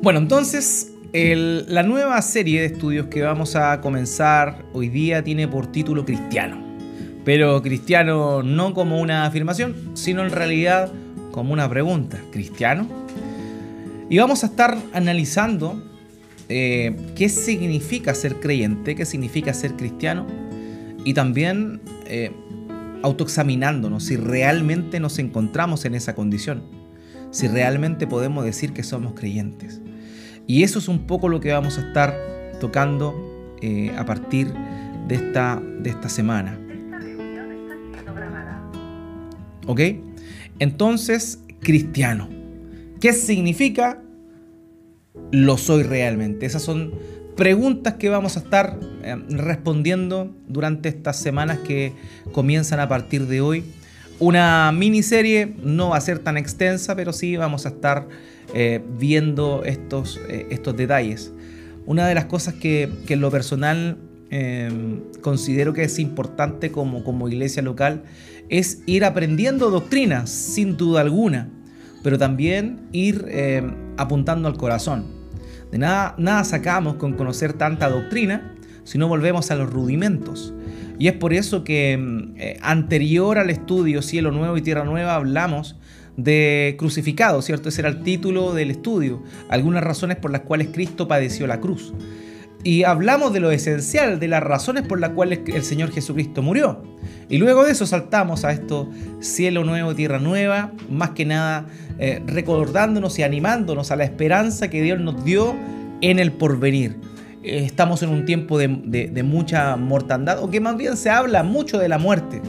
Bueno, entonces la nueva serie de estudios que vamos a comenzar hoy día tiene por título Cristiano. Pero cristiano no como una afirmación, sino en realidad como una pregunta. ¿Cristiano? Y vamos a estar analizando eh, qué significa ser creyente, qué significa ser cristiano y también eh, autoexaminándonos si realmente nos encontramos en esa condición, si realmente podemos decir que somos creyentes. Y eso es un poco lo que vamos a estar tocando eh, a partir de esta, de esta semana. ¿Ok? Entonces, cristiano. ¿Qué significa? Lo soy realmente. Esas son preguntas que vamos a estar eh, respondiendo durante estas semanas que comienzan a partir de hoy. Una miniserie no va a ser tan extensa, pero sí vamos a estar eh, viendo estos, eh, estos detalles. Una de las cosas que, en lo personal em, considero que es importante como, como iglesia local es ir aprendiendo doctrinas, sin duda alguna, pero también ir apuntando al corazón. De nada, nada sacamos con conocer tanta doctrina si no volvemos a los rudimentos. Y es por eso que em, eh, anterior al estudio Cielo Nuevo y Tierra Nueva hablamos de crucificado, ¿cierto? Ese era el título del estudio, algunas razones por las cuales Cristo padeció la cruz. Y hablamos de lo esencial, de las razones por las cuales el Señor Jesucristo murió. Y luego de eso saltamos a esto, cielo nuevo, tierra nueva, más que nada eh, recordándonos y animándonos a la esperanza que Dios nos dio en el porvenir. Eh, estamos en un tiempo de, de mucha mortandad, o que más bien se habla mucho de la muerte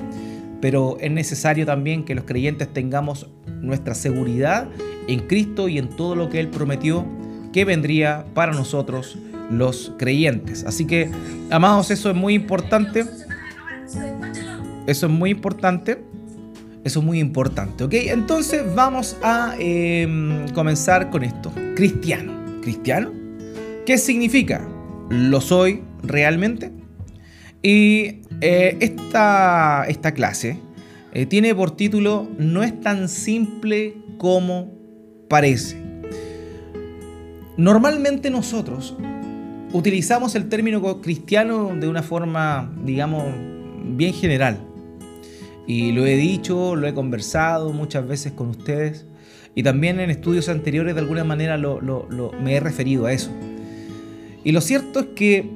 pero es necesario también que los creyentes tengamos nuestra seguridad en Cristo y en todo lo que Él prometió que vendría para nosotros los creyentes. Así que, amados, eso es muy importante. Eso es muy importante. Eso es muy importante, ¿ok? Entonces vamos a em, comenzar con esto. Cristiano. ¿Cristiano? ¿Qué significa? ¿Lo soy realmente? Y eh, esta, esta clase eh, tiene por título No es tan simple como parece. Normalmente nosotros utilizamos el término cristiano de una forma, digamos, bien general. Y lo he dicho, lo he conversado muchas veces con ustedes. Y también en estudios anteriores de alguna manera me he referido a eso. Y lo cierto es que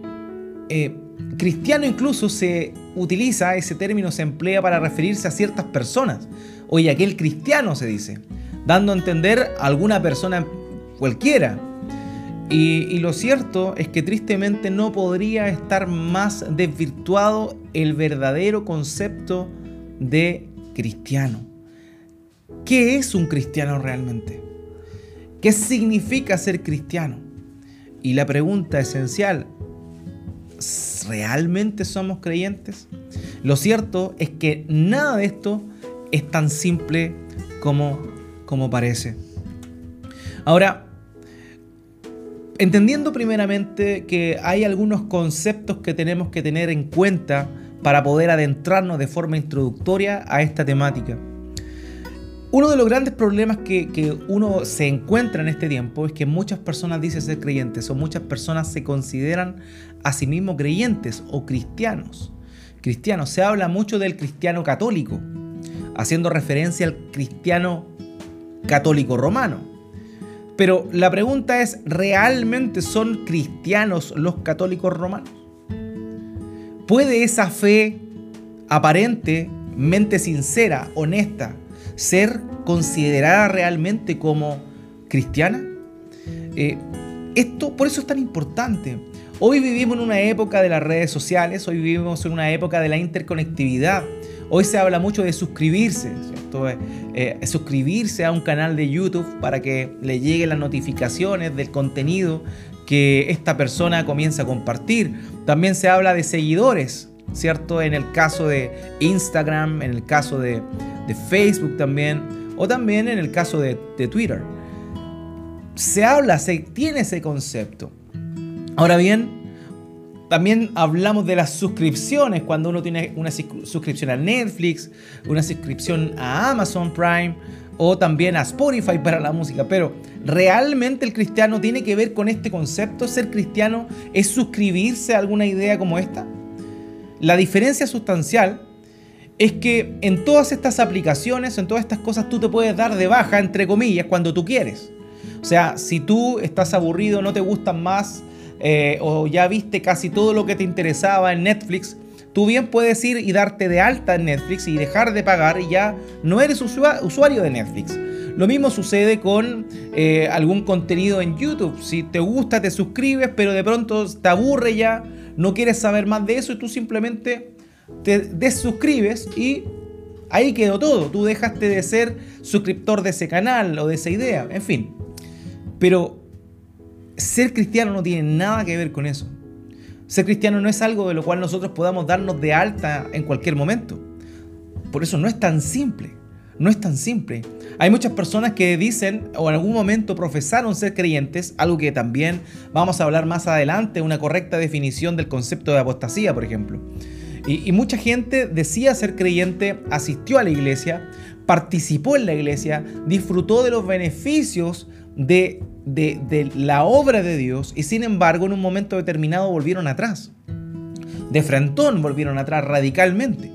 eh, cristiano incluso se utiliza, ese término se emplea para referirse a ciertas personas. Oye, aquel cristiano se dice, dando a entender a alguna persona cualquiera. Y, y, lo cierto es que tristemente no podría estar más desvirtuado el verdadero concepto de cristiano. ¿Qué es un cristiano realmente? ¿Qué significa ser cristiano? Y la pregunta esencial ¿realmente somos creyentes? Lo cierto es que nada de esto es tan simple como, como parece. Ahora, entendiendo primeramente que hay algunos conceptos que tenemos que tener en cuenta para poder adentrarnos de forma introductoria a esta temática. Uno de los grandes problemas que, uno se encuentra en este tiempo es que muchas personas dicen ser creyentes o muchas personas se consideran a sí mismos creyentes o cristianos. Cristianos, se habla mucho del cristiano católico, haciendo referencia al cristiano católico romano. Pero la pregunta es, ¿realmente son cristianos los católicos romanos? ¿Puede esa fe aparentemente sincera, honesta, ser considerada realmente como cristiana? Eh, esto, por eso es tan importante. Hoy vivimos en una época de las redes sociales, hoy vivimos en una época de la interconectividad. Hoy se habla mucho de suscribirse, eh, eh, suscribirse a un canal de YouTube para que le lleguen las notificaciones del contenido que esta persona comienza a compartir. También se habla de seguidores, ¿cierto? En el caso de Instagram, en el caso de, Facebook también, o también en el caso de, Twitter. Se habla, se tiene ese concepto. Ahora bien, también hablamos de las suscripciones, cuando uno tiene una suscripción a Netflix, una suscripción a Amazon Prime, o también a Spotify para la música, pero ¿realmente el cristiano tiene que ver con este concepto? ¿Ser cristiano es suscribirse a alguna idea como esta? La diferencia sustancial es que en todas estas aplicaciones, en todas estas cosas, tú te puedes dar de baja, entre comillas, cuando tú quieres. O sea, si tú estás aburrido, no te gustan más, eh, o ya viste casi todo lo que te interesaba en Netflix, tú bien puedes ir y darte de alta en Netflix y dejar de pagar y ya no eres usuario de Netflix. Lo mismo sucede con eh, algún contenido en YouTube. Si te gusta, te suscribes, pero de pronto te aburre ya, no quieres saber más de eso y tú simplemente te desuscribes y ahí quedó todo. Tú dejaste de ser suscriptor de ese canal o de esa idea, en fin. Pero ser cristiano no tiene nada que ver con eso. Ser cristiano no es algo de lo cual nosotros podamos darnos de alta en cualquier momento. Por eso no es tan simple. No es tan simple. Hay muchas personas que dicen o en algún momento profesaron ser creyentes, algo que también vamos a hablar más adelante, una correcta definición del concepto de apostasía, por ejemplo. Y, mucha gente decía ser creyente, asistió a la iglesia, participó en la iglesia, disfrutó de los beneficios de de, la obra de Dios y sin embargo en un momento determinado volvieron atrás. De frentón volvieron atrás radicalmente.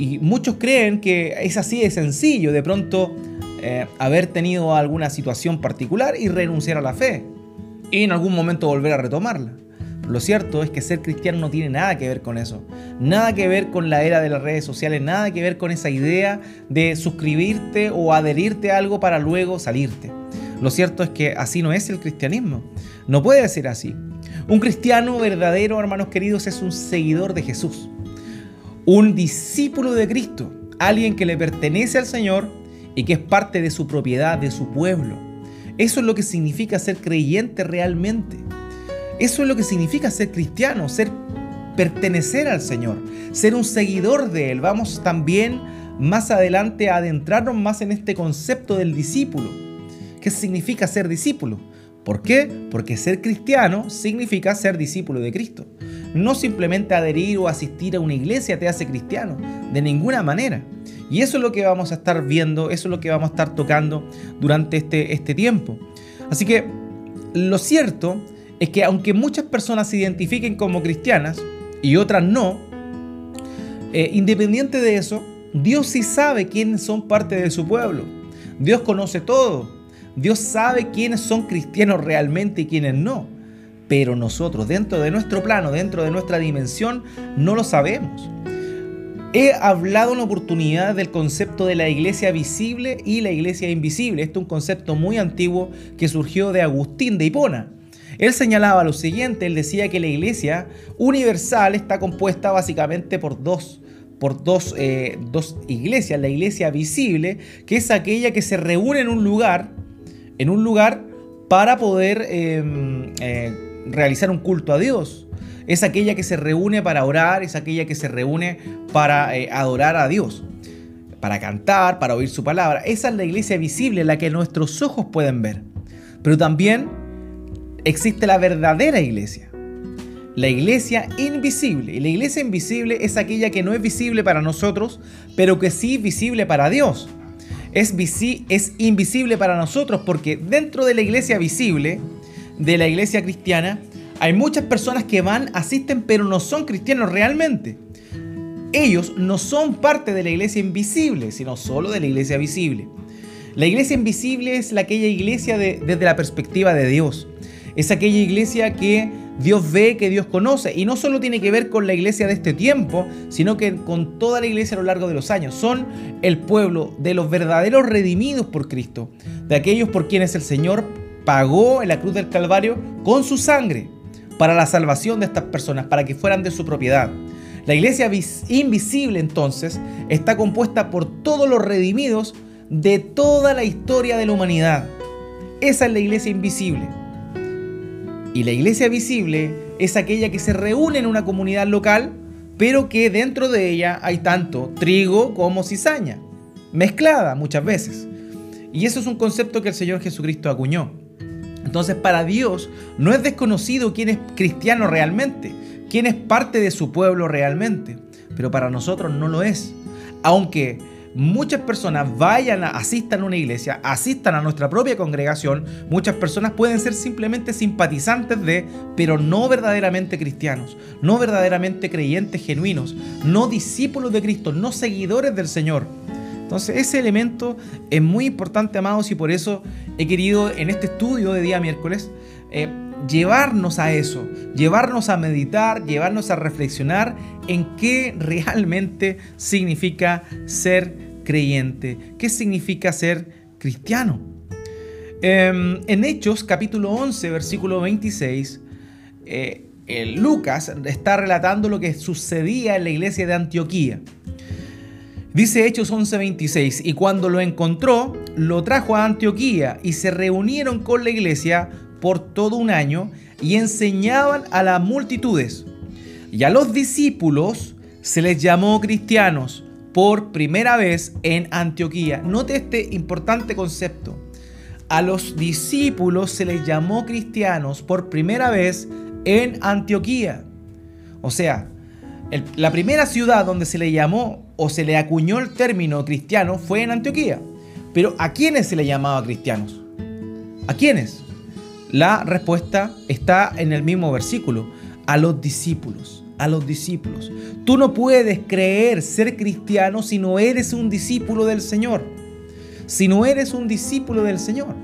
Y muchos creen que es así de sencillo, de pronto eh, haber tenido alguna situación particular y renunciar a la fe. Y en algún momento volver a retomarla. lo cierto es que ser cristiano no tiene nada que ver con eso. Nada que ver con la era de las redes sociales, nada que ver con esa idea de suscribirte o adherirte a algo para luego salirte. Lo cierto es que así no es el cristianismo. No puede ser así. Un cristiano verdadero, hermanos queridos, es un seguidor de Jesús. Un discípulo de Cristo. Alguien que le pertenece al Señor y que es parte de su propiedad, de su pueblo. Eso es lo que significa ser creyente realmente. Eso es lo que significa ser cristiano, ser pertenecer al Señor, ser un seguidor de Él. Vamos también más adelante a adentrarnos más en este concepto del discípulo. ¿Qué significa ser discípulo? ¿Por qué? Porque ser cristiano significa ser discípulo de Cristo. No simplemente adherir o asistir a una iglesia te hace cristiano, de ninguna manera. Y eso es lo que vamos a estar viendo, eso es lo que vamos a estar tocando durante este, este tiempo. Así que lo cierto es que aunque muchas personas se identifiquen como cristianas y otras no, eh, independiente de eso, Dios sí sabe quiénes son parte de su pueblo. Dios conoce todo. Dios sabe quiénes son cristianos realmente y quiénes no. Pero nosotros, dentro de nuestro plano, dentro de nuestra dimensión, no lo sabemos. He hablado en oportunidad del concepto de la iglesia visible y la iglesia invisible. Este es un concepto muy antiguo que surgió de Agustín de Hipona. Él señalaba lo siguiente, él decía que la iglesia universal está compuesta básicamente por dos, por dos, eh, dos iglesias. La iglesia visible, que es aquella que se reúne en un lugar en un lugar para poder em, eh, realizar un culto a Dios. Es aquella que se reúne para orar, es aquella que se reúne para eh, adorar a Dios, para cantar, para oír su palabra. Esa es la iglesia visible, la que nuestros ojos pueden ver. Pero también existe la verdadera iglesia, la iglesia invisible. Y la iglesia invisible es aquella que no es visible para nosotros, pero que sí es visible para Dios es, es invisible para nosotros porque dentro de la iglesia visible, de la iglesia cristiana, hay muchas personas que van, asisten, pero no son cristianos realmente. Ellos no son parte de la iglesia invisible, sino solo de la iglesia visible. La iglesia invisible es la, aquella iglesia desde la perspectiva de Dios. Es aquella iglesia que Dios ve, que Dios conoce. Y no solo tiene que ver con la iglesia de este tiempo, sino que con toda la iglesia a lo largo de los años. Son el pueblo de los verdaderos redimidos por Cristo, de aquellos por quienes el Señor pagó en la cruz del Calvario con su sangre para la salvación de estas personas, para que fueran de su propiedad. La iglesia invisible entonces está compuesta por todos los redimidos de toda la historia de la humanidad. Esa es la iglesia invisible. Y la iglesia visible es aquella que se reúne en una comunidad local, pero que dentro de ella hay tanto trigo como cizaña, mezclada muchas veces. Y eso es un concepto que el Señor Jesucristo acuñó. Entonces para Dios no es desconocido quién es cristiano realmente, quién es parte de su pueblo realmente, pero para nosotros no lo es. Aunque muchas personas vayan, a, asistan a una iglesia, asistan a nuestra propia congregación, muchas personas pueden ser simplemente simpatizantes de, pero no verdaderamente cristianos, no verdaderamente creyentes genuinos, no discípulos de Cristo, no seguidores del Señor. Entonces ese elemento es muy importante, amados, y por eso he querido en este estudio de día miércoles eh, llevarnos a eso, llevarnos a meditar, llevarnos a reflexionar en qué realmente significa ser creyente, qué significa ser cristiano. Em, en Hechos capítulo 11, versículo 26, eh, Lucas está relatando lo que sucedía en la iglesia de Antioquía. Dice Hechos 11:26, y cuando lo encontró, lo trajo a Antioquía y se reunieron con la iglesia por todo un año y enseñaban a las multitudes. Y a los discípulos se les llamó cristianos por primera vez en Antioquía. Note este importante concepto. A los discípulos se les llamó cristianos por primera vez en Antioquía. O sea, la primera ciudad donde se le llamó o se le acuñó el término cristiano fue en Antioquía. Pero ¿a quiénes se le llamaba cristianos? ¿A quiénes? La respuesta está en el mismo versículo, a los discípulos, a los discípulos. Tú no puedes creer ser cristiano si no eres un discípulo del Señor, si no eres un discípulo del Señor.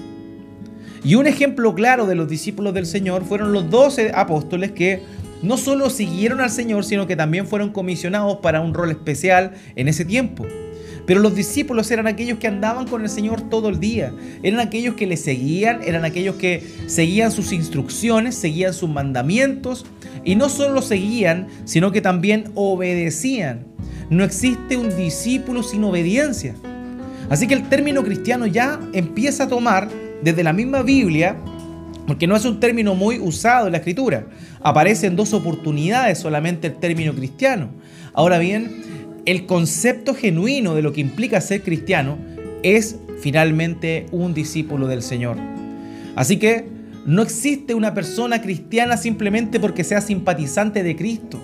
Y un ejemplo claro de los discípulos del Señor fueron los doce apóstoles que no solo siguieron al Señor, sino que también fueron comisionados para un rol especial en ese tiempo. Pero los discípulos eran aquellos que andaban con el Señor todo el día. Eran aquellos que le seguían, eran aquellos que seguían sus instrucciones, seguían sus mandamientos. Y no solo seguían, sino que también obedecían. No existe un discípulo sin obediencia. Así que el término cristiano ya empieza a tomar desde la misma Biblia, porque no es un término muy usado en la escritura. Aparece en dos oportunidades solamente el término cristiano. Ahora bien, el concepto genuino de lo que implica ser cristiano es finalmente un discípulo del Señor. Así que no existe una persona cristiana simplemente porque sea simpatizante de Cristo.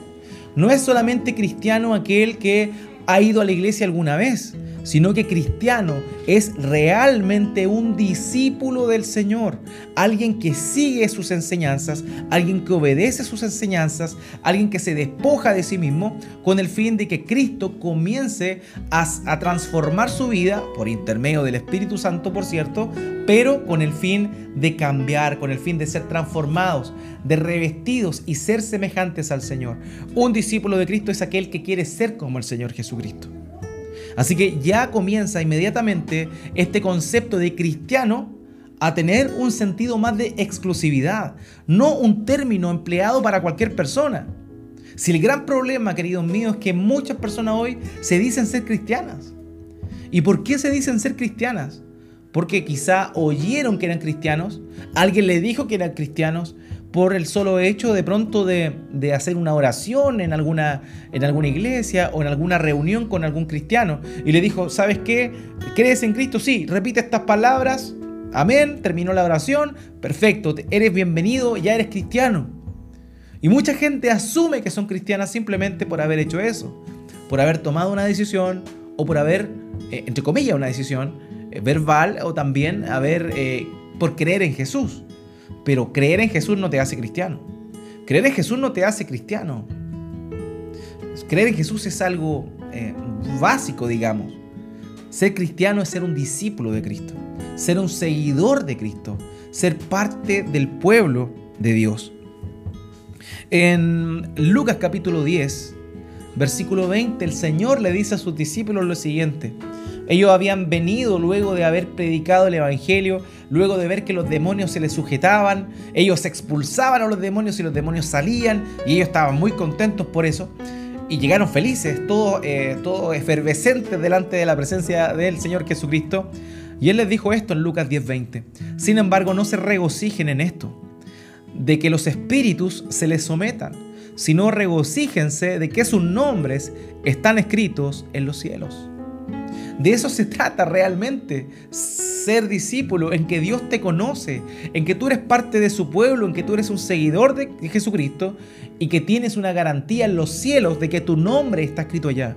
No es solamente cristiano aquel que ha ido a la iglesia alguna vez sino que cristiano es realmente un discípulo del Señor, alguien que sigue sus enseñanzas, alguien que obedece sus enseñanzas, alguien que se despoja de sí mismo con el fin de que Cristo comience a, transformar su vida por intermedio del Espíritu Santo, por cierto, pero con el fin de cambiar, con el fin de ser transformados, de revestidos y ser semejantes al Señor. Un discípulo de Cristo es aquel que quiere ser como el Señor Jesucristo. Así que ya comienza inmediatamente este concepto de cristiano a tener un sentido más de exclusividad, no un término empleado para cualquier persona. Si el gran problema, queridos míos, es que muchas personas hoy se dicen ser cristianas. ¿Y por qué se dicen ser cristianas? Porque quizá oyeron que eran cristianos, alguien le dijo que eran cristianos, por el solo hecho de pronto de, hacer una oración en alguna, en alguna iglesia o en alguna reunión con algún cristiano y le dijo, ¿sabes qué? ¿Crees en Cristo? Sí, repite estas palabras, amén, terminó la oración, perfecto, eres bienvenido, ya eres cristiano. Y mucha gente asume que son cristianas simplemente por haber hecho eso, por haber tomado una decisión o por haber, eh, entre comillas, una decisión eh, verbal o también haber, eh, por creer en Jesús. Pero creer en Jesús no te hace cristiano. Creer en Jesús no te hace cristiano. Creer en Jesús es algo eh, básico, digamos. Ser cristiano es ser un discípulo de Cristo, ser un seguidor de Cristo, ser parte del pueblo de Dios. En Lucas capítulo 10, versículo 20, el Señor le dice a sus discípulos lo siguiente. Ellos habían venido luego de haber predicado el Evangelio, luego de ver que los demonios se les sujetaban, ellos expulsaban a los demonios y los demonios salían y ellos estaban muy contentos por eso. Y llegaron felices, todos eh, efervescentes delante de la presencia del Señor Jesucristo. Y Él les dijo esto en Lucas 10:20. Sin embargo, no se regocijen en esto, de que los espíritus se les sometan, sino regocíjense de que sus nombres están escritos en los cielos. De eso se trata realmente, ser discípulo, en que Dios te conoce, en que tú eres parte de su pueblo, en que tú eres un seguidor de Jesucristo y que tienes una garantía en los cielos de que tu nombre está escrito allá,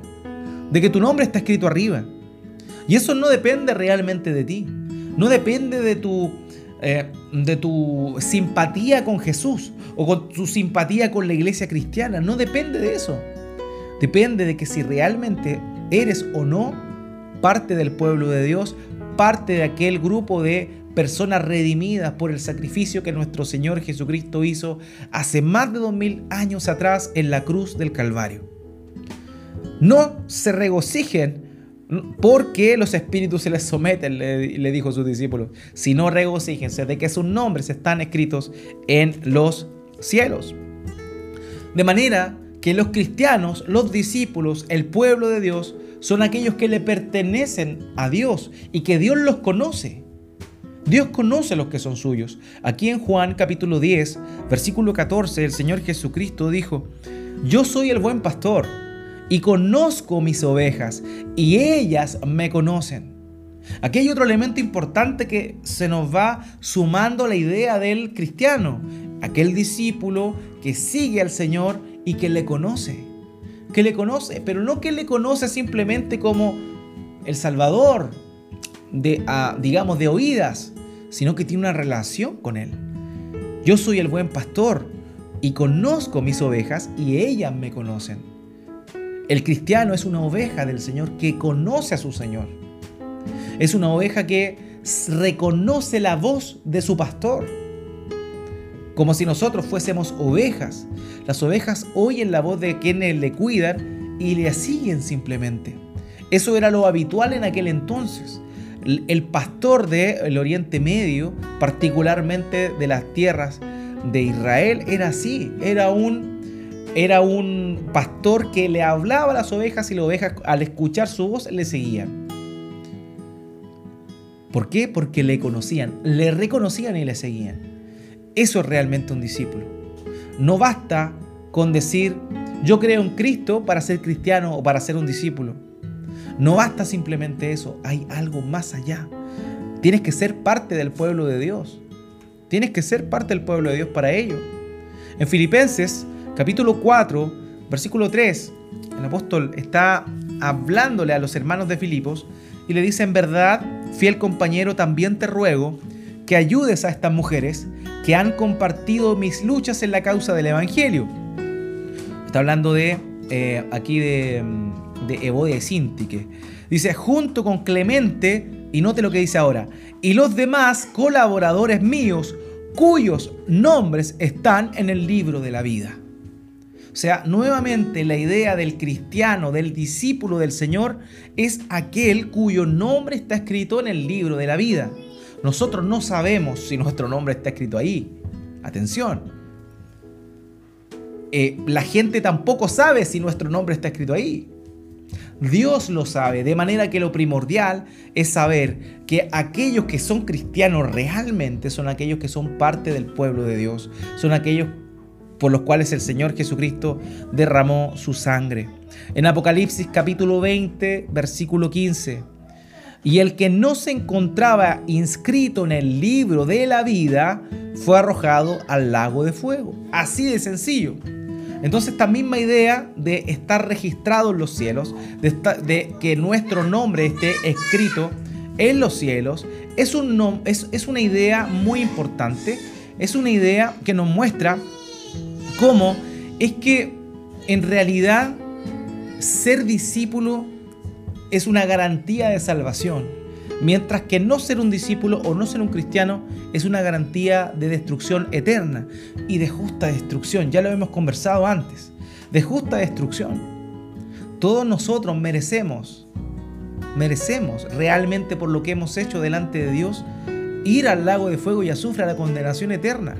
de que tu nombre está escrito arriba. Y eso no depende realmente de ti. No depende de tu, eh, de tu simpatía con Jesús o con tu simpatía con la iglesia cristiana. No depende de eso. Depende de que si realmente eres o no parte del pueblo de Dios, parte de aquel grupo de personas redimidas por el sacrificio que nuestro Señor Jesucristo hizo hace más de dos mil años atrás en la cruz del Calvario. No se regocijen porque los espíritus se les someten, le, dijo a sus discípulos, sino regocíjense de que sus nombres están escritos en los cielos. De manera que los cristianos, los discípulos, el pueblo de Dios, son aquellos que le pertenecen a Dios y que Dios los conoce. Dios conoce a los que son suyos. Aquí en Juan capítulo 10, versículo 14, el Señor Jesucristo dijo, yo soy el buen pastor y conozco mis ovejas y ellas me conocen. Aquí hay otro elemento importante que se nos va sumando la idea del cristiano, aquel discípulo que sigue al Señor y que le conoce. Que le conoce, pero no que le conoce simplemente como el Salvador, de, ah, digamos, de oídas, sino que tiene una relación con Él. Yo soy el buen pastor y conozco mis ovejas y ellas me conocen. El cristiano es una oveja del Señor que conoce a su Señor. Es una oveja que reconoce la voz de su pastor como si nosotros fuésemos ovejas. Las ovejas oyen la voz de quienes le cuidan y le siguen simplemente. Eso era lo habitual en aquel entonces. El pastor del Oriente Medio, particularmente de las tierras de Israel, era así. Era un, era un pastor que le hablaba a las ovejas y las ovejas al escuchar su voz le seguían. ¿Por qué? Porque le conocían, le reconocían y le seguían. Eso es realmente un discípulo. No basta con decir, yo creo en Cristo para ser cristiano o para ser un discípulo. No basta simplemente eso, hay algo más allá. Tienes que ser parte del pueblo de Dios. Tienes que ser parte del pueblo de Dios para ello. En Filipenses capítulo 4, versículo 3, el apóstol está hablándole a los hermanos de Filipos y le dice, en verdad, fiel compañero, también te ruego que ayudes a estas mujeres que han compartido mis luchas en la causa del Evangelio. Está hablando de eh, aquí de, de Evodia de Sintique. Dice, junto con Clemente, y note lo que dice ahora, y los demás colaboradores míos cuyos nombres están en el libro de la vida. O sea, nuevamente la idea del cristiano, del discípulo del Señor, es aquel cuyo nombre está escrito en el libro de la vida. Nosotros no sabemos si nuestro nombre está escrito ahí. Atención. Eh, la gente tampoco sabe si nuestro nombre está escrito ahí. Dios lo sabe, de manera que lo primordial es saber que aquellos que son cristianos realmente son aquellos que son parte del pueblo de Dios, son aquellos por los cuales el Señor Jesucristo derramó su sangre. En Apocalipsis capítulo 20, versículo 15, y el que no se encontraba inscrito en el libro de la vida fue arrojado al lago de fuego. Así de sencillo. Entonces esta misma idea de estar registrado en los cielos, de, que nuestro nombre esté escrito en los cielos, es, un, es, es una idea muy importante. Es una idea que nos muestra cómo es que en realidad ser discípulo es una garantía de salvación, mientras que no ser un discípulo o no ser un cristiano es una garantía de destrucción eterna y de justa destrucción. Ya lo hemos conversado antes, de justa destrucción. Todos nosotros merecemos, merecemos realmente por lo que hemos hecho delante de Dios, ir al lago de fuego y azufre a la condenación eterna.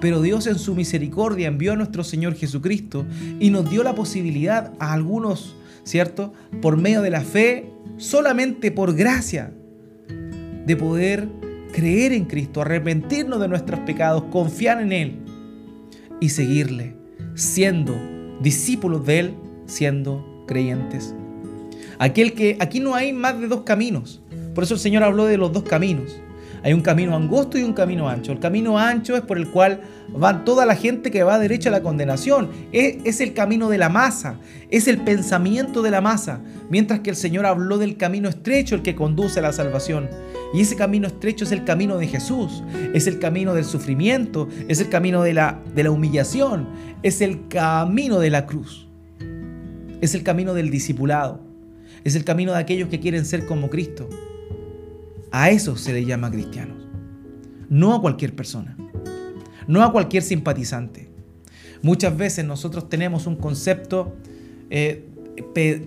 Pero Dios en su misericordia envió a nuestro Señor Jesucristo y nos dio la posibilidad a algunos ¿cierto? Por medio de la fe, solamente por gracia, de poder creer en Cristo, arrepentirnos de nuestros pecados, confiar en Él y seguirle, siendo discípulos de Él, siendo creyentes. Aquel que aquí no hay más de dos caminos. Por eso el Señor habló de los dos caminos. Hay un camino angosto y un camino ancho. El camino ancho es por el cual va toda la gente que va derecho a la condenación. Es, es, el camino de la masa, es el pensamiento de la masa. Mientras que el Señor habló del camino estrecho, el que conduce a la salvación. Y ese camino estrecho es el camino de Jesús, es el camino del sufrimiento, es el camino de la, de la humillación, es el camino de la cruz, es el camino del discipulado, es el camino de aquellos que quieren ser como Cristo. A eso se le llama cristianos, no a cualquier persona, no a cualquier simpatizante. Muchas veces nosotros tenemos un concepto, eh,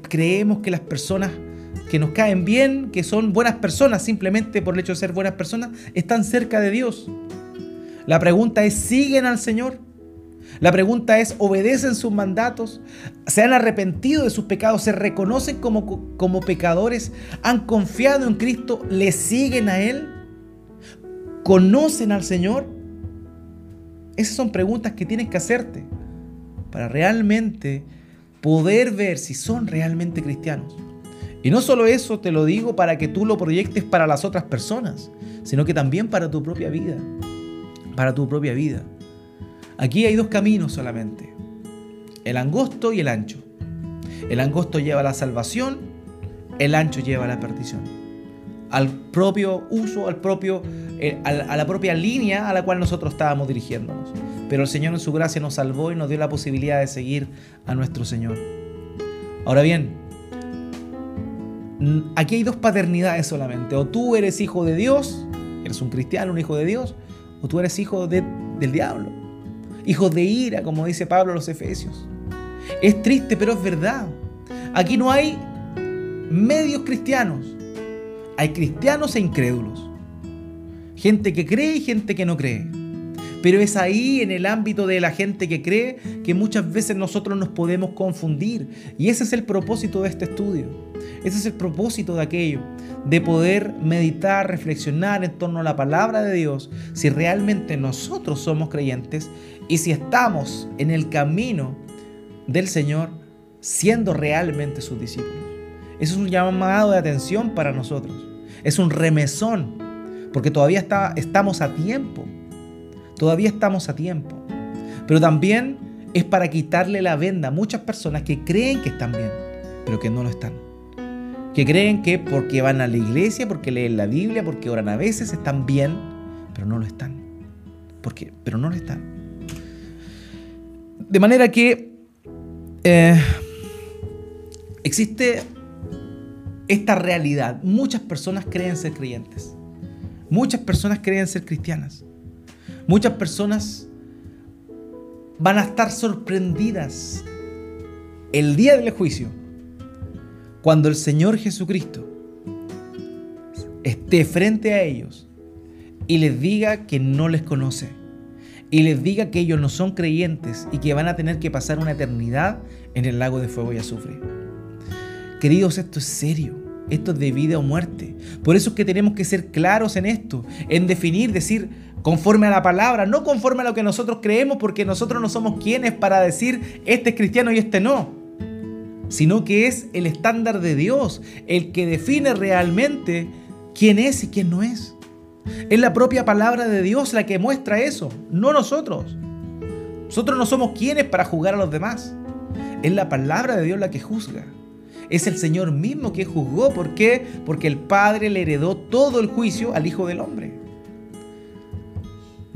creemos que las personas que nos caen bien, que son buenas personas simplemente por el hecho de ser buenas personas, están cerca de Dios. La pregunta es, ¿siguen al Señor? La pregunta es, ¿obedecen sus mandatos? ¿Se han arrepentido de sus pecados? ¿Se reconocen como, como pecadores? ¿Han confiado en Cristo? ¿Le siguen a Él? ¿Conocen al Señor? Esas son preguntas que tienes que hacerte para realmente poder ver si son realmente cristianos. Y no solo eso te lo digo para que tú lo proyectes para las otras personas, sino que también para tu propia vida. Para tu propia vida. Aquí hay dos caminos solamente. El angosto y el ancho. El angosto lleva a la salvación, el ancho lleva a la perdición. Al propio uso, al propio, eh, a la propia línea a la cual nosotros estábamos dirigiéndonos. Pero el Señor en su gracia nos salvó y nos dio la posibilidad de seguir a nuestro Señor. Ahora bien, aquí hay dos paternidades solamente. O tú eres hijo de Dios, eres un cristiano, un hijo de Dios, o tú eres hijo del diablo. Hijo de ira, como dice Pablo a los Efesios. Es triste, pero es verdad. Aquí no hay medios cristianos. Hay cristianos e incrédulos. Gente que cree y gente que no cree. Pero es ahí, en el ámbito de la gente que cree, que muchas veces nosotros nos podemos confundir. Y ese es el propósito de este estudio. Ese es el propósito de aquello, de poder meditar, reflexionar en torno a la palabra de Dios, si realmente nosotros somos creyentes y si estamos en el camino del Señor siendo realmente sus discípulos. Eso es un llamado de atención para nosotros. Es un remesón, porque todavía está, estamos a tiempo Todavía estamos a tiempo. Pero también es para quitarle la venda a muchas personas que creen que están bien, pero que no lo están. Que creen que porque van a la iglesia, porque leen la Biblia, porque oran a veces, están bien, pero no lo están. ¿Por qué? Pero no lo están. De manera que eh, existe esta realidad. Muchas personas creen ser creyentes. Muchas personas creen ser cristianas. Muchas personas van a estar sorprendidas el día del juicio cuando el Señor Jesucristo esté frente a ellos y les diga que no les conoce y les diga que ellos no son creyentes y que van a tener que pasar una eternidad en el lago de fuego y azufre. Queridos, esto es serio. Esto es de vida o muerte. Por eso es que tenemos que ser claros en esto, en definir, decir, conforme a la palabra, no conforme a lo que nosotros creemos, porque nosotros no somos quienes para decir este es cristiano y este no, sino que es el estándar de Dios el que define realmente quién es y quién no es. Es la propia palabra de Dios la que muestra eso, no nosotros. Nosotros no somos quienes para juzgar a los demás. Es la palabra de Dios la que juzga. Es el Señor mismo que juzgó. ¿Por qué? Porque el Padre le heredó todo el juicio al Hijo del Hombre.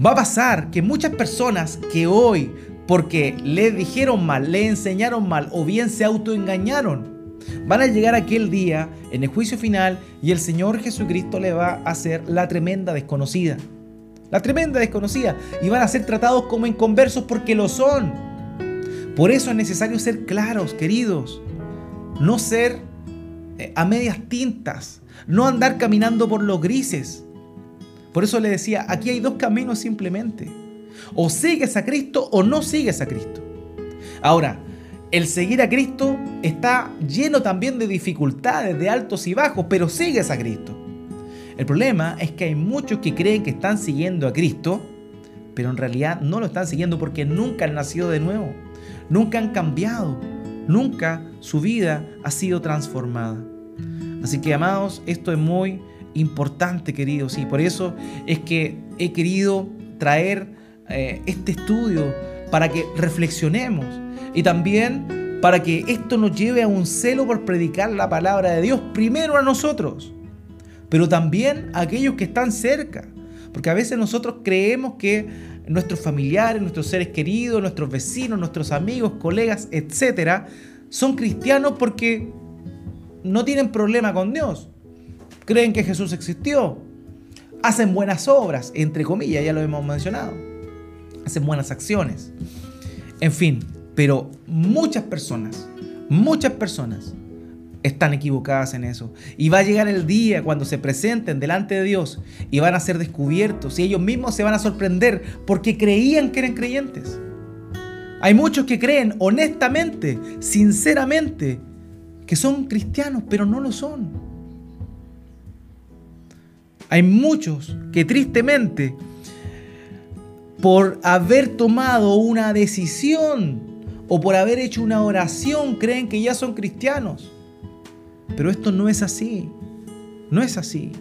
Va a pasar que muchas personas que hoy, porque le dijeron mal, le enseñaron mal o bien se autoengañaron, van a llegar aquel día en el juicio final y el Señor Jesucristo le va a hacer la tremenda desconocida. La tremenda desconocida. Y van a ser tratados como inconversos porque lo son. Por eso es necesario ser claros, queridos. No ser eh, a medias tintas. No andar caminando por los grises. Por eso le decía, aquí hay dos caminos simplemente. O sigues a Cristo o no sigues a Cristo. Ahora, el seguir a Cristo está lleno también de dificultades, de altos y bajos, pero sigues a Cristo. El problema es que hay muchos que creen que están siguiendo a Cristo, pero en realidad no lo están siguiendo porque nunca han nacido de nuevo, nunca han cambiado, nunca su vida ha sido transformada. Así que amados, esto es muy importante, queridos, y por eso es que he querido traer eh, este estudio para que reflexionemos y también para que esto nos lleve a un celo por predicar la palabra de Dios primero a nosotros, pero también a aquellos que están cerca, porque a veces nosotros creemos que nuestros familiares, nuestros seres queridos, nuestros vecinos, nuestros amigos, colegas, etcétera, son cristianos porque no tienen problema con Dios. Creen que Jesús existió. Hacen buenas obras, entre comillas, ya lo hemos mencionado. Hacen buenas acciones. En fin, pero muchas personas, muchas personas están equivocadas en eso. Y va a llegar el día cuando se presenten delante de Dios y van a ser descubiertos y ellos mismos se van a sorprender porque creían que eran creyentes. Hay muchos que creen honestamente, sinceramente, que son cristianos, pero no lo son. Hay muchos que tristemente, por haber tomado una decisión o por haber hecho una oración, creen que ya son cristianos. Pero esto no es así. No es así.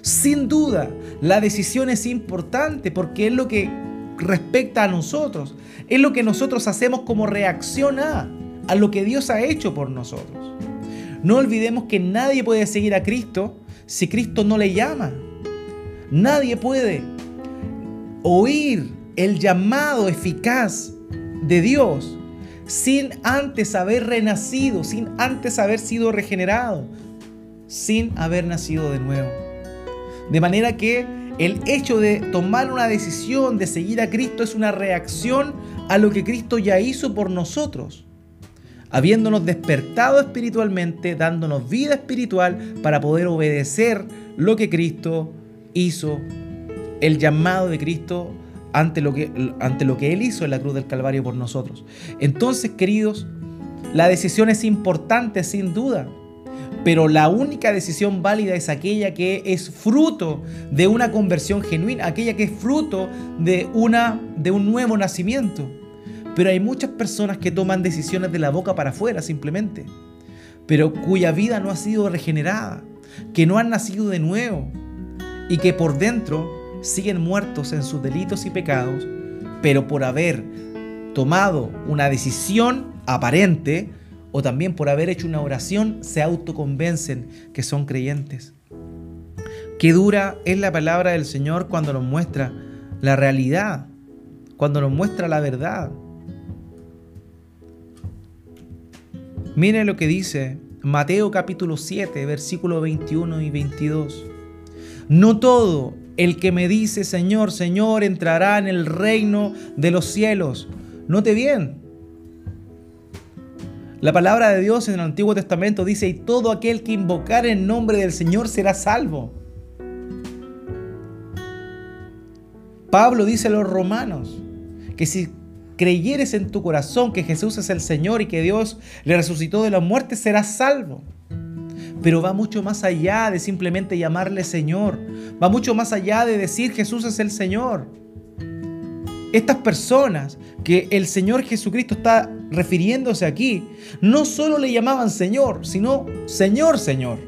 Sin duda, la decisión es importante porque es lo que respecta a nosotros. Es lo que nosotros hacemos como reacción a, a lo que Dios ha hecho por nosotros. No olvidemos que nadie puede seguir a Cristo si Cristo no le llama. Nadie puede oír el llamado eficaz de Dios sin antes haber renacido, sin antes haber sido regenerado, sin haber nacido de nuevo. De manera que el hecho de tomar una decisión de seguir a Cristo es una reacción a lo que Cristo ya hizo por nosotros habiéndonos despertado espiritualmente, dándonos vida espiritual para poder obedecer lo que Cristo hizo, el llamado de Cristo ante lo que, ante lo que Él hizo en la cruz del Calvario por nosotros. Entonces, queridos, la decisión es importante sin duda, pero la única decisión válida es aquella que es fruto de una conversión genuina, aquella que es fruto de, una, de un nuevo nacimiento. Pero hay muchas personas que toman decisiones de la boca para afuera simplemente, pero cuya vida no ha sido regenerada, que no han nacido de nuevo y que por dentro siguen muertos en sus delitos y pecados, pero por haber tomado una decisión aparente o también por haber hecho una oración se autoconvencen que son creyentes. Qué dura es la palabra del Señor cuando nos muestra la realidad, cuando nos muestra la verdad. Miren lo que dice Mateo capítulo 7, versículo 21 y 22. No todo el que me dice Señor, Señor entrará en el reino de los cielos. Note bien. La palabra de Dios en el Antiguo Testamento dice, y todo aquel que invocar el nombre del Señor será salvo. Pablo dice a los romanos que si creyeres en tu corazón que Jesús es el Señor y que Dios le resucitó de la muerte, serás salvo. Pero va mucho más allá de simplemente llamarle Señor. Va mucho más allá de decir Jesús es el Señor. Estas personas que el Señor Jesucristo está refiriéndose aquí, no solo le llamaban Señor, sino Señor, Señor.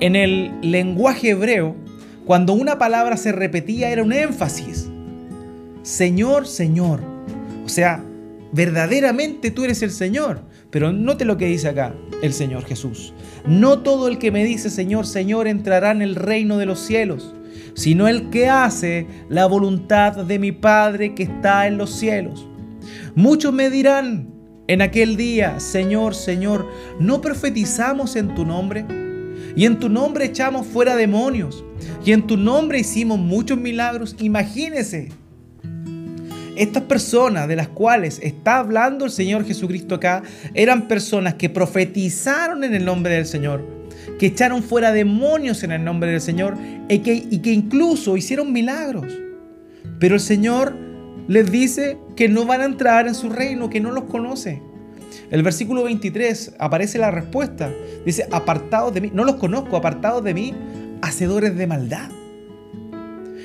En el lenguaje hebreo, cuando una palabra se repetía era un énfasis. Señor, Señor. O sea, verdaderamente tú eres el Señor. Pero note lo que dice acá el Señor Jesús. No todo el que me dice Señor, Señor entrará en el reino de los cielos, sino el que hace la voluntad de mi Padre que está en los cielos. Muchos me dirán en aquel día, Señor, Señor, ¿no profetizamos en tu nombre? Y en tu nombre echamos fuera demonios. Y en tu nombre hicimos muchos milagros. Imagínese estas personas de las cuales está hablando el Señor Jesucristo acá eran personas que profetizaron en el nombre del Señor, que echaron fuera demonios en el nombre del Señor y que, y que incluso hicieron milagros. Pero el Señor les dice que no van a entrar en su reino, que no los conoce. El versículo 23 aparece la respuesta. Dice, apartados de mí, no los conozco, apartados de mí, hacedores de maldad.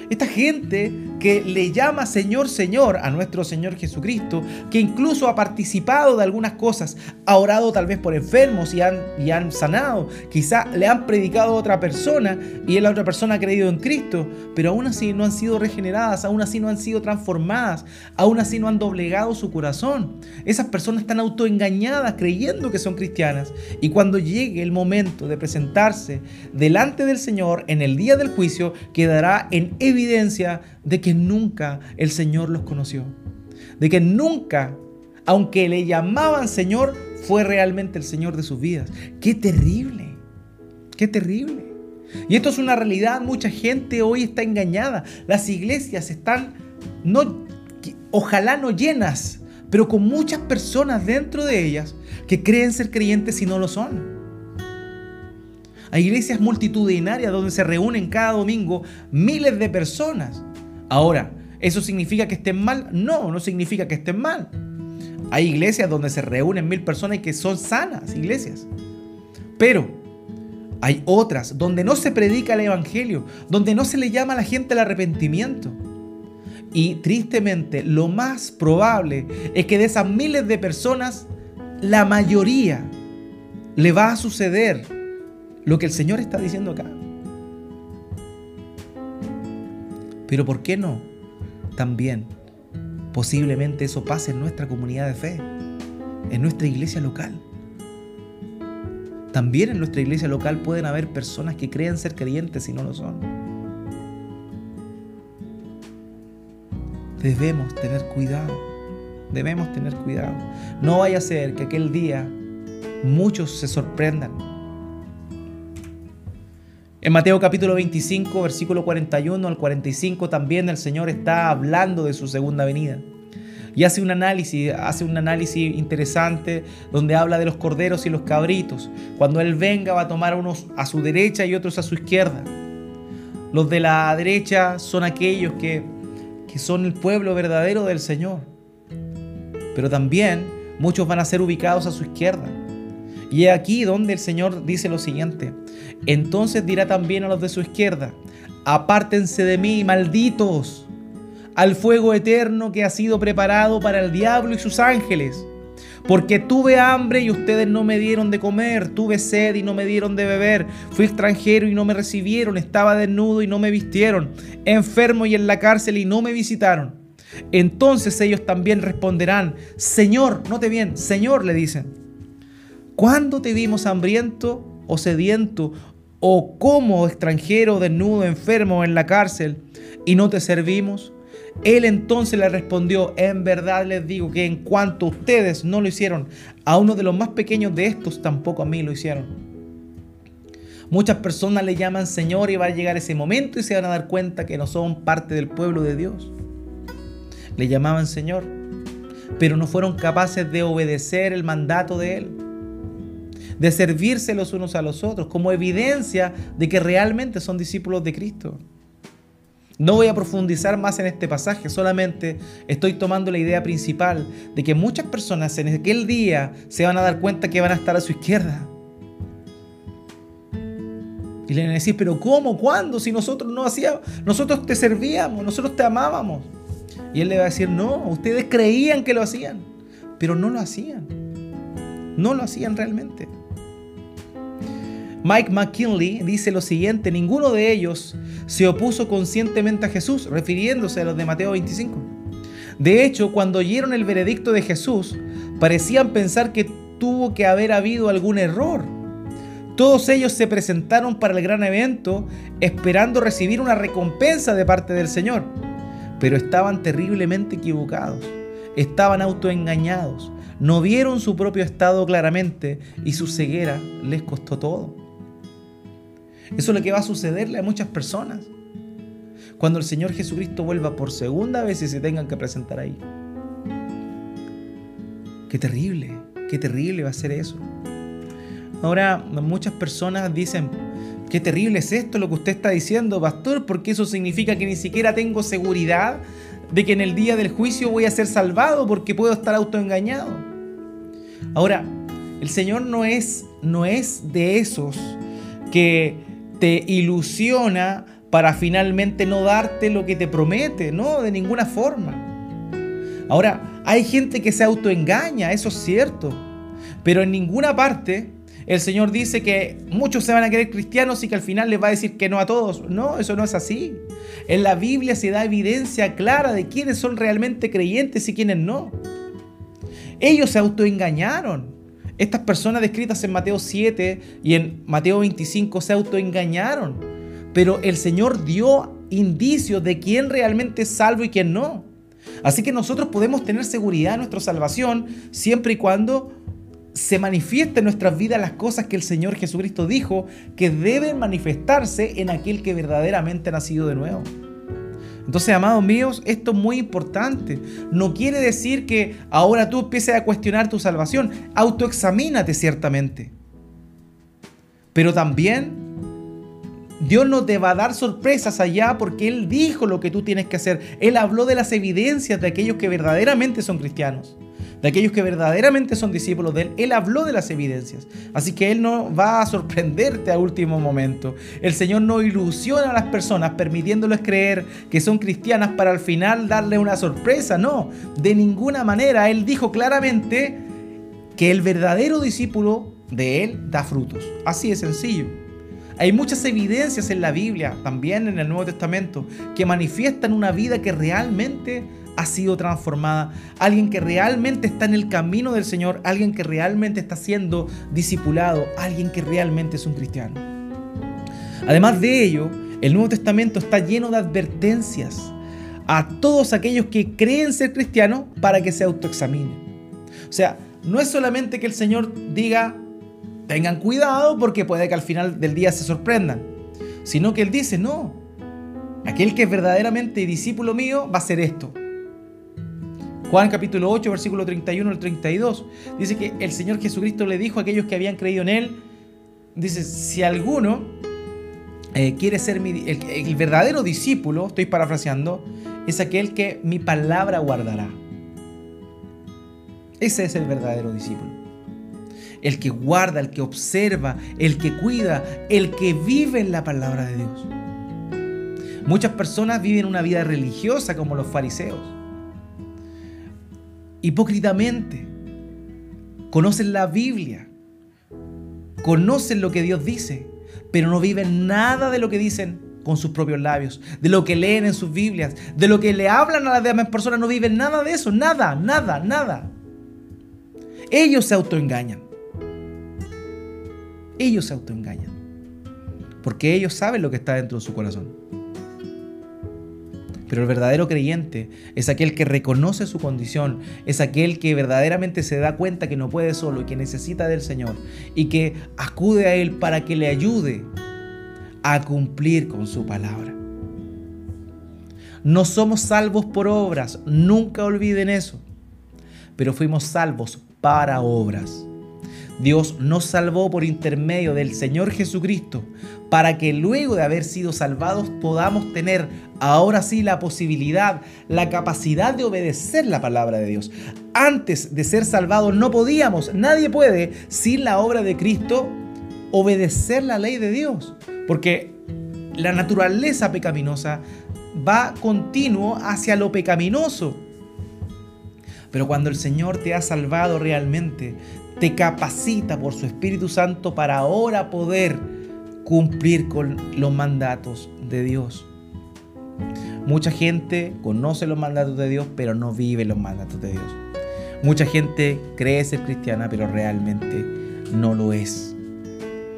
Esta gente que le llama Señor, Señor a nuestro Señor Jesucristo, que incluso ha participado de algunas cosas, ha orado tal vez por enfermos y han, han sanado, quizá le han predicado a otra persona y la otra persona ha creído en Cristo, pero aún así no han sido regeneradas, aún así no han sido transformadas, aún así no han doblegado su corazón. Esas personas están autoengañadas creyendo que son cristianas y cuando llegue el momento de presentarse delante del Señor en el día del juicio, quedará en evidencia de que nunca el Señor los conoció. De que nunca, aunque le llamaban Señor, fue realmente el Señor de sus vidas. Qué terrible, qué terrible. Y esto es una realidad, mucha gente hoy está engañada. Las iglesias están, no, ojalá no llenas, pero con muchas personas dentro de ellas que creen ser creyentes y no lo son. Hay iglesias multitudinarias donde se reúnen cada domingo miles de personas. Ahora, ¿eso significa que estén mal? No, no significa que estén mal. Hay iglesias donde se reúnen mil personas y que son sanas iglesias. Pero hay otras donde no se predica el Evangelio, donde no se le llama a la gente al arrepentimiento. Y tristemente, lo más probable es que de esas miles de personas, la mayoría le va a suceder lo que el Señor está diciendo acá. Pero ¿por qué no? También posiblemente eso pase en nuestra comunidad de fe, en nuestra iglesia local. También en nuestra iglesia local pueden haber personas que creen ser creyentes y no lo son. Debemos tener cuidado, debemos tener cuidado. No vaya a ser que aquel día muchos se sorprendan en Mateo capítulo 25, versículo 41 al 45 también el Señor está hablando de su segunda venida. Y hace un análisis, hace un análisis interesante donde habla de los corderos y los cabritos. Cuando Él venga va a tomar unos a su derecha y otros a su izquierda. Los de la derecha son aquellos que, que son el pueblo verdadero del Señor. Pero también muchos van a ser ubicados a su izquierda. Y es aquí donde el Señor dice lo siguiente. Entonces dirá también a los de su izquierda, apártense de mí, malditos, al fuego eterno que ha sido preparado para el diablo y sus ángeles. Porque tuve hambre y ustedes no me dieron de comer, tuve sed y no me dieron de beber, fui extranjero y no me recibieron, estaba desnudo y no me vistieron, enfermo y en la cárcel y no me visitaron. Entonces ellos también responderán, Señor, note bien, Señor le dicen, ¿cuándo te vimos hambriento o sediento o como extranjero, desnudo, enfermo en la cárcel y no te servimos? Él entonces le respondió, en verdad les digo que en cuanto ustedes no lo hicieron, a uno de los más pequeños de estos tampoco a mí lo hicieron. Muchas personas le llaman Señor y va a llegar ese momento y se van a dar cuenta que no son parte del pueblo de Dios. Le llamaban Señor, pero no fueron capaces de obedecer el mandato de Él de servirse los unos a los otros, como evidencia de que realmente son discípulos de Cristo. No voy a profundizar más en este pasaje, solamente estoy tomando la idea principal de que muchas personas en aquel día se van a dar cuenta que van a estar a su izquierda. Y le van a decir, pero ¿cómo? ¿Cuándo? Si nosotros no hacíamos, nosotros te servíamos, nosotros te amábamos. Y él le va a decir, no, ustedes creían que lo hacían, pero no lo hacían. No lo hacían realmente. Mike McKinley dice lo siguiente, ninguno de ellos se opuso conscientemente a Jesús, refiriéndose a los de Mateo 25. De hecho, cuando oyeron el veredicto de Jesús, parecían pensar que tuvo que haber habido algún error. Todos ellos se presentaron para el gran evento esperando recibir una recompensa de parte del Señor, pero estaban terriblemente equivocados, estaban autoengañados, no vieron su propio estado claramente y su ceguera les costó todo. Eso es lo que va a sucederle a muchas personas cuando el Señor Jesucristo vuelva por segunda vez y se tengan que presentar ahí. Qué terrible, qué terrible va a ser eso. Ahora, muchas personas dicen, qué terrible es esto lo que usted está diciendo, pastor, porque eso significa que ni siquiera tengo seguridad de que en el día del juicio voy a ser salvado porque puedo estar autoengañado. Ahora, el Señor no es, no es de esos que te ilusiona para finalmente no darte lo que te promete, no, de ninguna forma. Ahora, hay gente que se autoengaña, eso es cierto, pero en ninguna parte el Señor dice que muchos se van a querer cristianos y que al final les va a decir que no a todos. No, eso no es así. En la Biblia se da evidencia clara de quiénes son realmente creyentes y quiénes no. Ellos se autoengañaron. Estas personas descritas en Mateo 7 y en Mateo 25 se autoengañaron. Pero el Señor dio indicios de quién realmente es salvo y quién no. Así que nosotros podemos tener seguridad en nuestra salvación siempre y cuando se manifieste en nuestras vidas las cosas que el Señor Jesucristo dijo que deben manifestarse en aquel que verdaderamente ha nacido de nuevo. Entonces, amados míos, esto es muy importante. No quiere decir que ahora tú empieces a cuestionar tu salvación. Autoexamínate ciertamente. Pero también Dios no te va a dar sorpresas allá porque Él dijo lo que tú tienes que hacer. Él habló de las evidencias de aquellos que verdaderamente son cristianos de aquellos que verdaderamente son discípulos de Él. Él habló de las evidencias. Así que Él no va a sorprenderte a último momento. El Señor no ilusiona a las personas permitiéndoles creer que son cristianas para al final darle una sorpresa. No, de ninguna manera. Él dijo claramente que el verdadero discípulo de Él da frutos. Así de sencillo. Hay muchas evidencias en la Biblia, también en el Nuevo Testamento, que manifiestan una vida que realmente ha sido transformada, alguien que realmente está en el camino del Señor, alguien que realmente está siendo discipulado, alguien que realmente es un cristiano. Además de ello, el Nuevo Testamento está lleno de advertencias a todos aquellos que creen ser cristianos para que se autoexaminen. O sea, no es solamente que el Señor diga, tengan cuidado porque puede que al final del día se sorprendan, sino que Él dice, no, aquel que es verdaderamente discípulo mío va a hacer esto. Juan capítulo 8, versículo 31 al 32, dice que el Señor Jesucristo le dijo a aquellos que habían creído en Él, dice, si alguno eh, quiere ser el, el verdadero discípulo, estoy parafraseando, es aquel que mi palabra guardará. Ese es el verdadero discípulo. El que guarda, el que observa, el que cuida, el que vive en la palabra de Dios. Muchas personas viven una vida religiosa como los fariseos hipócritamente. Conocen la Biblia, conocen lo que Dios dice, pero no viven nada de lo que dicen con sus propios labios, de lo que leen en sus Biblias, de lo que le hablan a las demás personas, no viven nada de eso, nada, nada, nada. Ellos se autoengañan. Ellos se autoengañan. Porque ellos saben lo que está dentro de su corazón. Pero el verdadero creyente es aquel que reconoce su condición, es aquel que verdaderamente se da cuenta que no puede solo y que necesita del Señor y que acude a Él para que le ayude a cumplir con su palabra. No somos salvos por obras, nunca olviden eso, pero fuimos salvos para obras. Dios nos salvó por intermedio del Señor Jesucristo para que luego de haber sido salvados podamos tener ahora sí la posibilidad, la capacidad de obedecer la palabra de Dios. Antes de ser salvados no podíamos, nadie puede, sin la obra de Cristo, obedecer la ley de Dios. Porque la naturaleza pecaminosa va continuo hacia lo pecaminoso. Pero cuando el Señor te ha salvado realmente, te capacita por su Espíritu Santo para ahora poder cumplir con los mandatos de Dios. Mucha gente conoce los mandatos de Dios, pero no vive los mandatos de Dios. Mucha gente cree ser cristiana, pero realmente no lo es.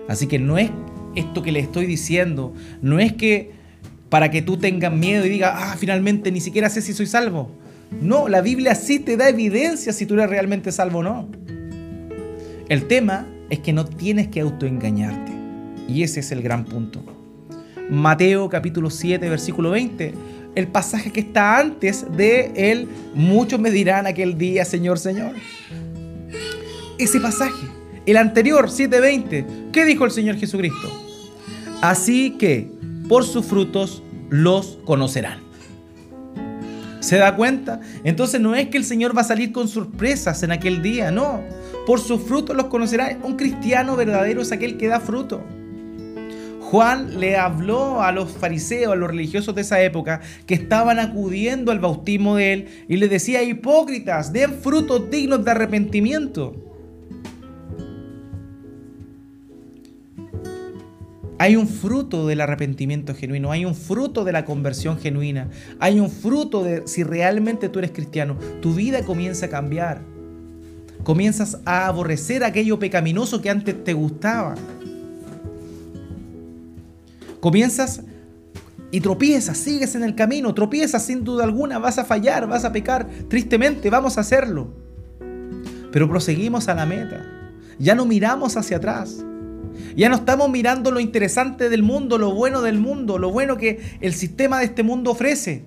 Así que no es esto que le estoy diciendo, no es que para que tú tengas miedo y digas, ah, finalmente ni siquiera sé si soy salvo. No, la Biblia sí te da evidencia si tú eres realmente salvo o no. El tema es que no tienes que autoengañarte. Y ese es el gran punto. Mateo capítulo 7, versículo 20, el pasaje que está antes de él, muchos me dirán aquel día, Señor, Señor. Ese pasaje, el anterior, 7:20, ¿qué dijo el Señor Jesucristo? Así que por sus frutos los conocerán. ¿Se da cuenta? Entonces no es que el Señor va a salir con sorpresas en aquel día, no. Por sus frutos los conocerán. Un cristiano verdadero es aquel que da fruto. Juan le habló a los fariseos, a los religiosos de esa época, que estaban acudiendo al bautismo de él, y les decía, hipócritas, den frutos dignos de arrepentimiento. Hay un fruto del arrepentimiento genuino, hay un fruto de la conversión genuina, hay un fruto de si realmente tú eres cristiano, tu vida comienza a cambiar. Comienzas a aborrecer aquello pecaminoso que antes te gustaba. Comienzas y tropiezas, sigues en el camino, tropiezas sin duda alguna, vas a fallar, vas a pecar, tristemente, vamos a hacerlo. Pero proseguimos a la meta. Ya no miramos hacia atrás. Ya no estamos mirando lo interesante del mundo, lo bueno del mundo, lo bueno que el sistema de este mundo ofrece.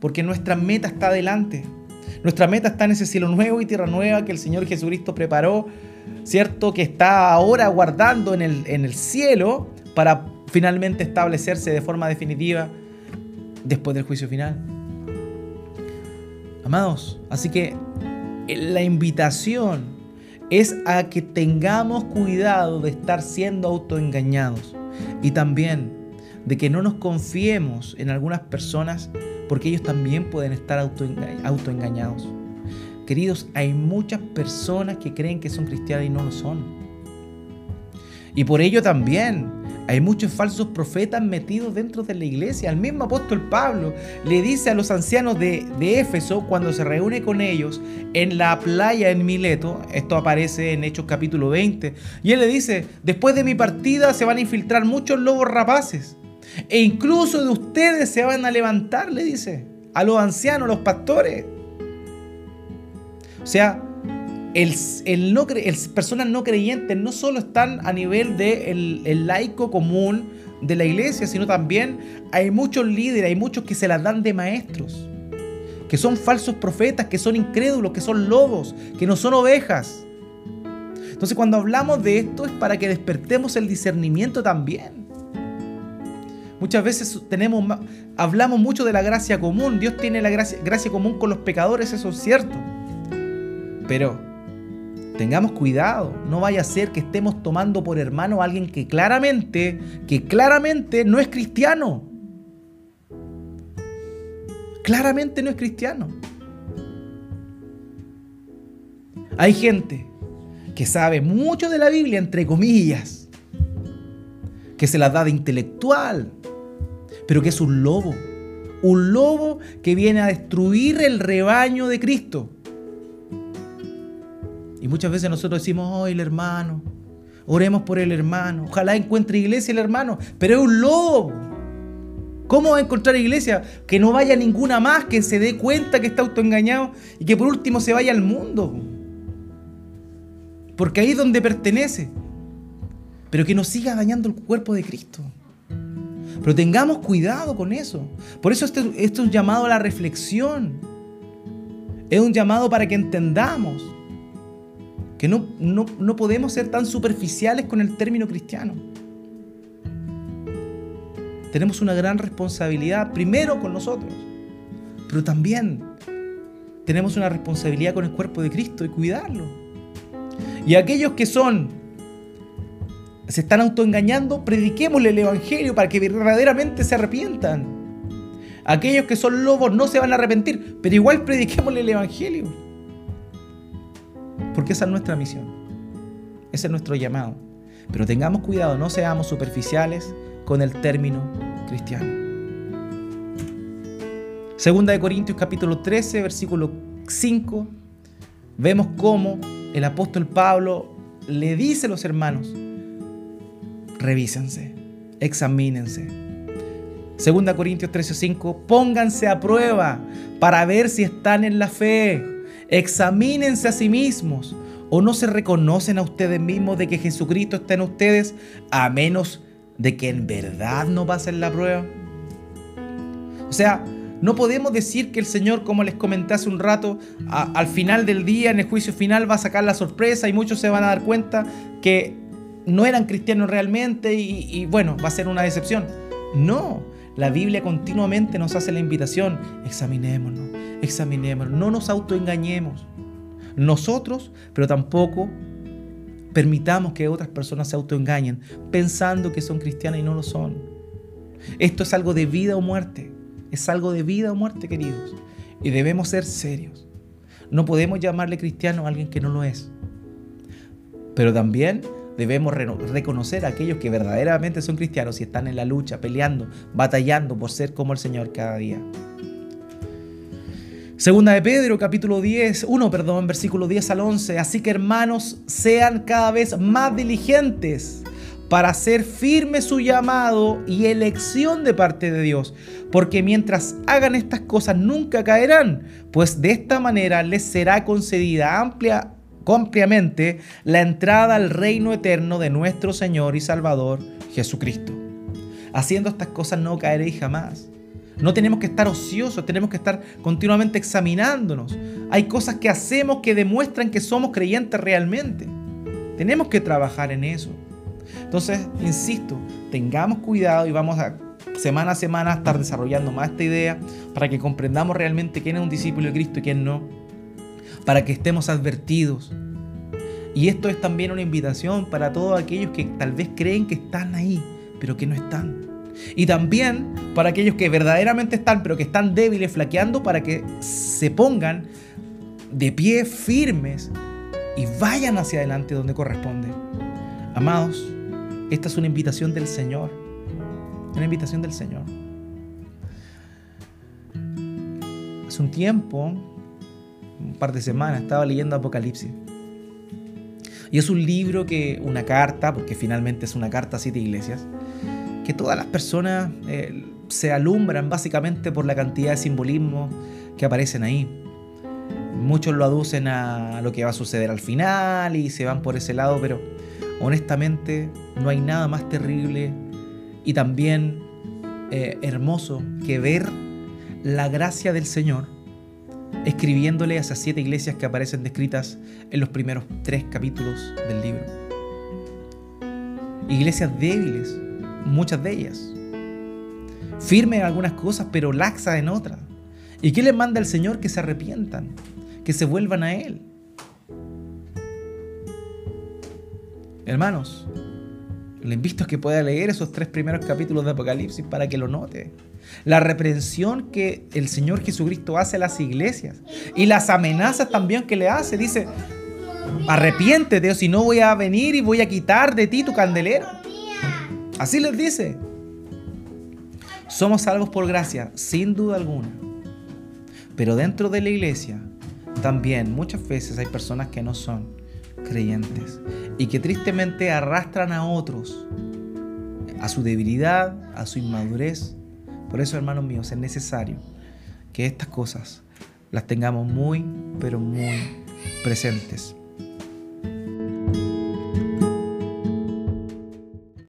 Porque nuestra meta está adelante. Nuestra meta está en ese cielo nuevo y tierra nueva que el Señor Jesucristo preparó, ¿cierto? Que está ahora guardando en el, en el cielo para finalmente establecerse de forma definitiva después del juicio final. Amados, así que la invitación es a que tengamos cuidado de estar siendo autoengañados y también de que no nos confiemos en algunas personas porque ellos también pueden estar autoengañados. Queridos, hay muchas personas que creen que son cristianas y no lo son. Y por ello también hay muchos falsos profetas metidos dentro de la iglesia. El mismo apóstol Pablo le dice a los ancianos de, Éfeso cuando se reúne con ellos en la playa en Mileto, esto aparece en Hechos capítulo 20, y él le dice, después de mi partida se van a infiltrar muchos lobos rapaces, e incluso de ustedes se van a levantar, le dice, a los ancianos, los pastores. O sea, el, no personas no creyentes no solo están a nivel del de el laico común de la iglesia, sino también hay muchos líderes, hay muchos que se las dan de maestros, que son falsos profetas, que son incrédulos, que son lobos, que no son ovejas. Entonces cuando hablamos de esto es para que despertemos el discernimiento también. Muchas veces tenemos, hablamos mucho de la gracia común. Dios tiene la gracia, gracia común con los pecadores, eso es cierto. Pero Tengamos cuidado, no vaya a ser que estemos tomando por hermano a alguien que claramente, que claramente no es cristiano. Claramente no es cristiano. Hay gente que sabe mucho de la Biblia, entre comillas, que se la da de intelectual, pero que es un lobo. Un lobo que viene a destruir el rebaño de Cristo. Y muchas veces nosotros decimos, oh, el hermano, oremos por el hermano, ojalá encuentre iglesia el hermano, pero es un lobo. ¿Cómo va a encontrar iglesia? Que no vaya ninguna más, que se dé cuenta que está autoengañado y que por último se vaya al mundo. Porque ahí es donde pertenece. Pero que no siga dañando el cuerpo de Cristo. Pero tengamos cuidado con eso. Por eso esto, esto es un llamado a la reflexión. Es un llamado para que entendamos que no, no, podemos ser tan superficiales con el término cristiano. Tenemos una gran responsabilidad, primero con nosotros, pero también tenemos una responsabilidad con el cuerpo de Cristo y cuidarlo. Y aquellos que son, se están autoengañando, prediquémosle el Evangelio para que verdaderamente se arrepientan. Aquellos que son lobos no se van a arrepentir, pero igual prediquémosle el Evangelio. Porque esa es nuestra misión. Ese es nuestro llamado. Pero tengamos cuidado, no seamos superficiales con el término cristiano. Segunda de Corintios capítulo 13, versículo 5, vemos cómo el apóstol Pablo le dice a los hermanos, revísense, examínense. Segunda Corintios 13, 5, pónganse a prueba para ver si están en la fe examínense a sí mismos o no se reconocen a ustedes mismos de que Jesucristo está en ustedes a menos de que en verdad no pasen la prueba. O sea, no podemos decir que el Señor, como les comenté hace un rato, al final del día, en el juicio final, va a sacar la sorpresa y muchos se van a dar cuenta que no eran cristianos realmente y, bueno, va a ser una decepción. No, la Biblia continuamente nos hace la invitación, examinémonos, examinémonos, no nos autoengañemos. Nosotros, pero tampoco permitamos que otras personas se autoengañen pensando que son cristianas y no lo son. Esto es algo de vida o muerte. Es algo de vida o muerte, queridos. Y debemos ser serios. No podemos llamarle cristiano a alguien que no lo es. Pero también debemos reconocer a aquellos que verdaderamente son cristianos y están en la lucha, peleando, batallando por ser como el Señor cada día. Segunda de Pedro, capítulo 10, 1, perdón, versículo 10 al 11. Así que hermanos, sean cada vez más diligentes para hacer firme su llamado y elección de parte de Dios, porque mientras hagan estas cosas nunca caerán, pues de esta manera les será concedida amplia, ampliamente la entrada al reino eterno de nuestro Señor y Salvador Jesucristo. Haciendo estas cosas no caeréis jamás. No tenemos que estar ociosos, tenemos que estar continuamente examinándonos. Hay cosas que hacemos que demuestran que somos creyentes realmente. Tenemos que trabajar en eso. Entonces, insisto, tengamos cuidado y vamos a semana a semana estar desarrollando más esta idea para que comprendamos realmente quién es un discípulo de Cristo y quién no. Para que estemos advertidos. Y esto es también una invitación para todos aquellos que tal vez creen que están ahí, pero que no están. Y también para aquellos que verdaderamente están, pero que están débiles, flaqueando, para que se pongan de pie firmes y vayan hacia adelante donde corresponde. Amados, esta es una invitación del Señor. Una invitación del Señor. Hace un tiempo, un par de semanas, estaba leyendo Apocalipsis. Y es un libro que, una carta, porque finalmente es una carta a siete iglesias, que todas las personas eh, se alumbran básicamente por la cantidad de simbolismo que aparecen ahí. Muchos lo aducen a lo que va a suceder al final y se van por ese lado, pero honestamente no hay nada más terrible y también eh, hermoso que ver la gracia del Señor escribiéndole a esas siete iglesias que aparecen descritas en los primeros tres capítulos del libro. Iglesias débiles, muchas de ellas. Firme en algunas cosas, pero laxa en otras. ¿Y qué les manda el Señor? Que se arrepientan, que se vuelvan a Él. Hermanos, le invito a que pueda leer esos tres primeros capítulos de Apocalipsis para que lo note. La reprensión que el Señor Jesucristo hace a las iglesias y las amenazas también que le hace. Dice, arrepiéntete o si no voy a venir y voy a quitar de ti tu candelero. Así les dice. Somos salvos por gracia, sin duda alguna. Pero dentro de la iglesia también muchas veces hay personas que no son creyentes y que tristemente arrastran a otros a su debilidad, a su inmadurez. Por eso, hermanos míos, es necesario que estas cosas las tengamos muy, pero muy presentes.